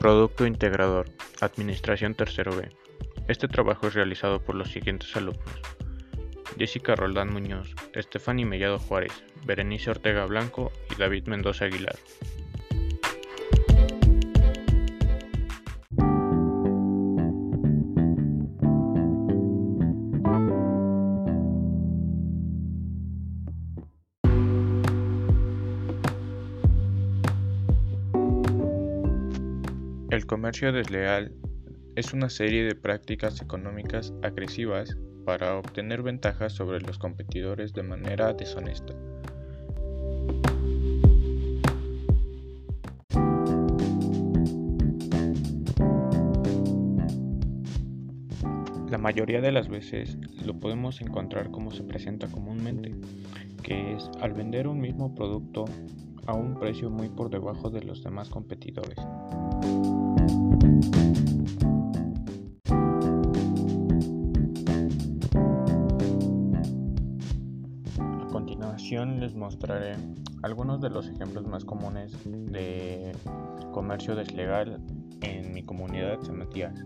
Producto Integrador, Administración Tercero B. Este trabajo es realizado por los siguientes alumnos. Jessica Roldán Muñoz, Estefany Mellado Juárez, Berenice Ortega Blanco y David Mendoza Aguilar. El comercio desleal es una serie de prácticas económicas agresivas para obtener ventajas sobre los competidores de manera deshonesta. La mayoría de las veces lo podemos encontrar como se presenta comúnmente, que es al vender un mismo producto a un precio muy por debajo de los demás competidores. A continuación les mostraré algunos de los ejemplos más comunes de comercio deslegal en mi comunidad San Matías.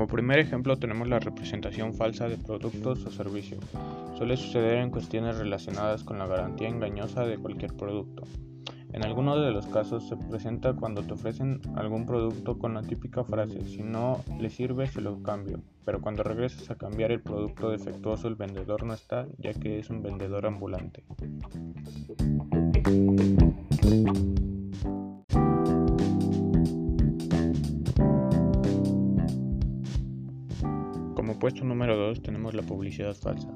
Como primer ejemplo tenemos la representación falsa de productos o servicios. Suele suceder en cuestiones relacionadas con la garantía engañosa de cualquier producto. En algunos de los casos se presenta cuando te ofrecen algún producto con la típica frase, si no le sirve se lo cambio, pero cuando regresas a cambiar el producto defectuoso el vendedor no está ya que es un vendedor ambulante. Como puesto número 2 tenemos la publicidad falsa.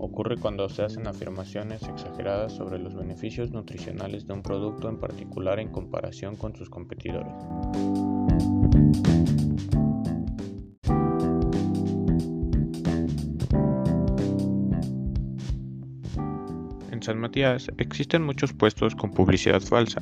Ocurre cuando se hacen afirmaciones exageradas sobre los beneficios nutricionales de un producto en particular en comparación con sus competidores. En San Matías existen muchos puestos con publicidad falsa,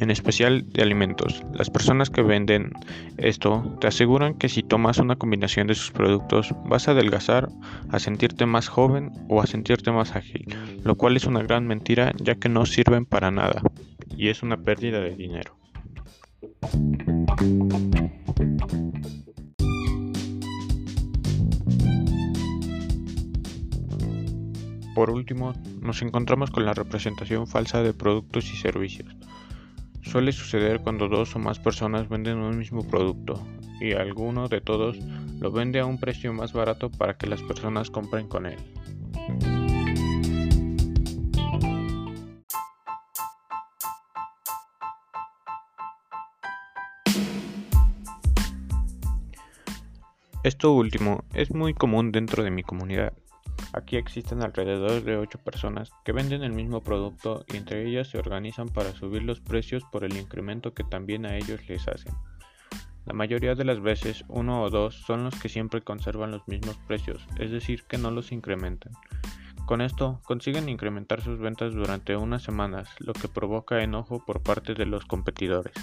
en especial de alimentos. Las personas que venden esto te aseguran que si tomas una combinación de sus productos vas a adelgazar, a sentirte más joven o a sentirte más ágil, lo cual es una gran mentira ya que no sirven para nada y es una pérdida de dinero. Por último, nos encontramos con la representación falsa de productos y servicios. Suele suceder cuando dos o más personas venden un mismo producto y alguno de todos lo vende a un precio más barato para que las personas compren con él. Esto último es muy común dentro de mi comunidad. Aquí existen alrededor de 8 personas que venden el mismo producto y entre ellas se organizan para subir los precios por el incremento que también a ellos les hacen. La mayoría de las veces uno o dos son los que siempre conservan los mismos precios, es decir, que no los incrementan. Con esto consiguen incrementar sus ventas durante unas semanas, lo que provoca enojo por parte de los competidores.